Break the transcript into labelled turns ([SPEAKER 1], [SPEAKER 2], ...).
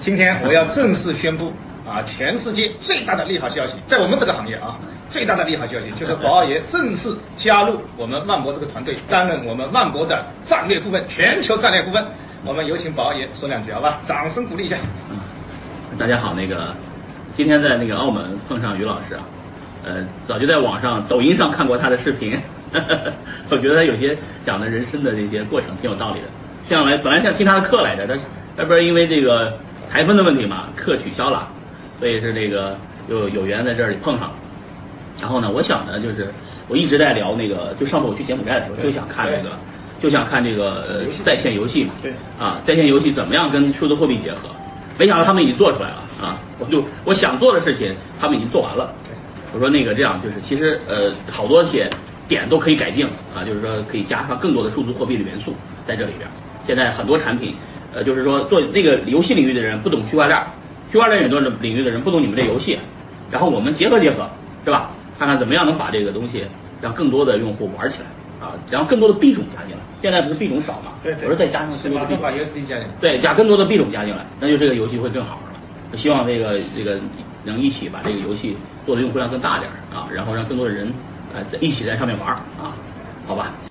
[SPEAKER 1] 今天我要正式宣布啊，全世界最大的利好消息，在我们这个行业啊，最大的利好消息就是宝二爷正式加入我们万博这个团队，担任我们万博的战略顾问，全球战略顾问。我们有请宝二爷说两句，好吧？掌声鼓励一下。
[SPEAKER 2] 嗯，大家好，那个今天在那个澳门碰上于老师啊，呃，早就在网上抖音上看过他的视频，我觉得有些讲的人生的这些过程挺有道理的。这样来本来想听他的课来着，但是那不是因为这个台风的问题嘛，课取消了，所以是这个又有缘在这里碰上了。然后呢，我想呢，就是我一直在聊那个，就上次我去柬埔寨的时候就想看那个。就想看这个呃在线游戏嘛，
[SPEAKER 1] 对，
[SPEAKER 2] 啊在线游戏怎么样跟数字货币结合？没想到他们已经做出来了啊！我就我想做的事情，他们已经做完了。我说那个这样就是其实呃好多些点都可以改进啊，就是说可以加上更多的数字货币的元素在这里边。现在很多产品呃就是说做这个游戏领域的人不懂区块链，区块链很多领域的人不懂你们这游戏，然后我们结合结合是吧？看看怎么样能把这个东西让更多的用户玩起来。啊，然后更多的币种加进来，现在不是币种少嘛？
[SPEAKER 1] 对，
[SPEAKER 2] 我说再加
[SPEAKER 1] 上把 USD 加进来，
[SPEAKER 2] 对，加更多的币种加进来，那就这个游戏会更好了。希望这个这个能一起把这个游戏做的用户量更大点啊，然后让更多的人呃一起在上面玩啊，好吧。